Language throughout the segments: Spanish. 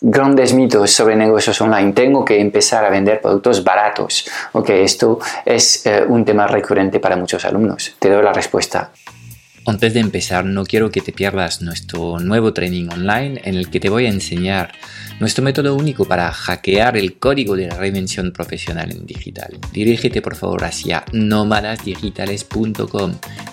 grandes mitos sobre negocios online. Tengo que empezar a vender productos baratos. Ok, esto es eh, un tema recurrente para muchos alumnos. Te doy la respuesta. Antes de empezar, no quiero que te pierdas nuestro nuevo training online en el que te voy a enseñar nuestro método único para hackear el código de la reinvención profesional en digital. Dirígete por favor hacia nómadasdigitales.com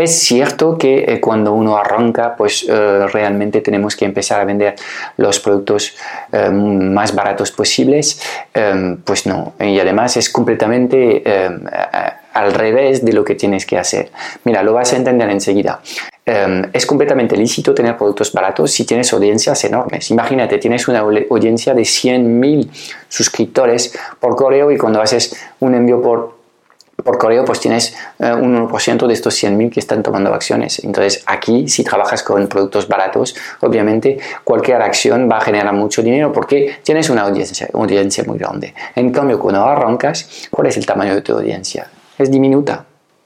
Es cierto que eh, cuando uno arranca, pues eh, realmente tenemos que empezar a vender los productos eh, más baratos posibles. pues no, y además es completamente al revés de lo que tienes que hacer. Mira, lo vas a entender enseguida. es completamente lícito tener productos baratos si tienes audiencias enormes. Imagínate, tienes una audiencia de 100.000 suscriptores por correo y cuando haces un envío por por correo pues tienes eh, un 1% de estos 100.000 que están tomando acciones. Entonces aquí si trabajas con productos baratos, obviamente cualquier acción va a generar mucho dinero porque tienes una audiencia, audiencia muy grande. En cambio cuando arrancas, ¿cuál es el tamaño de tu audiencia? Es diminuta,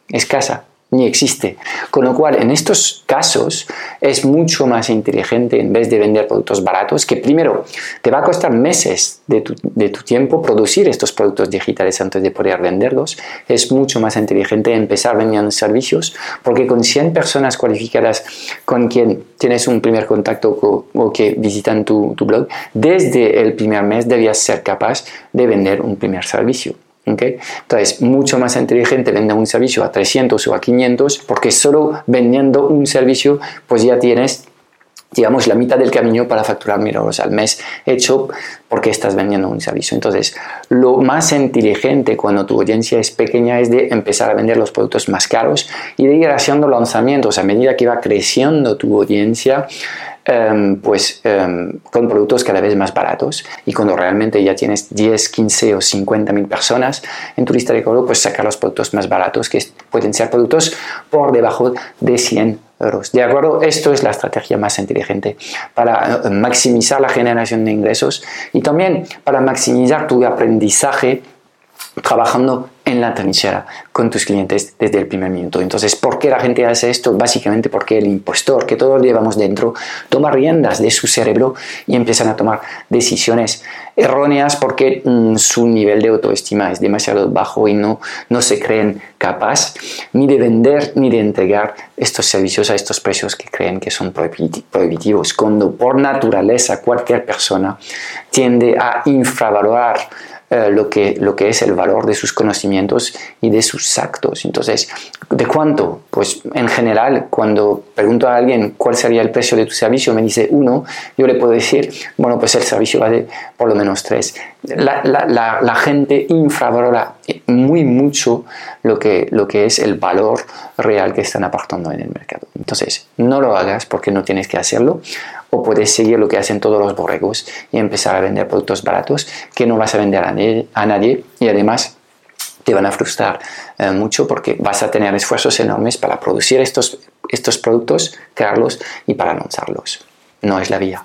escasa ni existe. Con lo cual, en estos casos es mucho más inteligente, en vez de vender productos baratos, que primero te va a costar meses de tu, tiempo producir estos productos digitales antes de poder venderlos, es mucho más inteligente empezar vendiendo servicios, porque con 100 personas cualificadas con quien tienes un primer contacto o, que visitan tu, tu blog, desde el primer mes debías ser capaz de vender un primer servicio. Entonces, mucho más inteligente vender un servicio a 300 o a 500 porque solo vendiendo un servicio pues ya tienes digamos la mitad del camino para facturar mil euros al mes hecho porque estás vendiendo un servicio. Entonces, lo más inteligente cuando tu audiencia es pequeña es de empezar a vender los productos más caros y de ir haciendo lanzamientos a medida que va creciendo tu audiencia Em, pues em, con productos cada vez más baratos y cuando realmente ya tienes 10, 15 o 50 mil personas en tu lista de correo, pues sacar los productos más baratos que pueden ser productos por debajo de 100 ¿De acuerdo? Esto es la estrategia más inteligente para eh, maximizar la generación de ingresos y también para maximizar tu aprendizaje trabajando en la trinchera con tus clientes desde el primer minuto. Entonces, ¿por qué la gente hace esto? Básicamente porque el impostor que todos llevamos dentro toma riendas de su cerebro y empiezan a tomar decisiones erróneas porque mm, su nivel de autoestima es demasiado bajo y no, no se creen capaz ni de vender ni de entregar estos servicios a estos precios que creen que son prohibitivos, cuando por naturaleza cualquier persona tiende a infravalorar eh, lo, que, lo que es el valor de sus conocimientos y de sus actos. Entonces, ¿de cuánto? Pues en general, cuando pregunto a alguien cuál sería el precio de tu servicio, me dice uno, yo le puedo decir, bueno, pues el servicio vale por lo menos tres. La, gente infravalora muy mucho lo que, lo que es el valor real que están aportando en el mercado. Entonces, no lo hagas porque no tienes que hacerlo o puedes seguir lo que hacen todos los borregos y empezar a vender productos baratos que no vas a vender a nadie, y además te van a frustrar eh, mucho porque vas a tener esfuerzos enormes para producir estos, estos productos, crearlos y para lanzarlos. No es la vía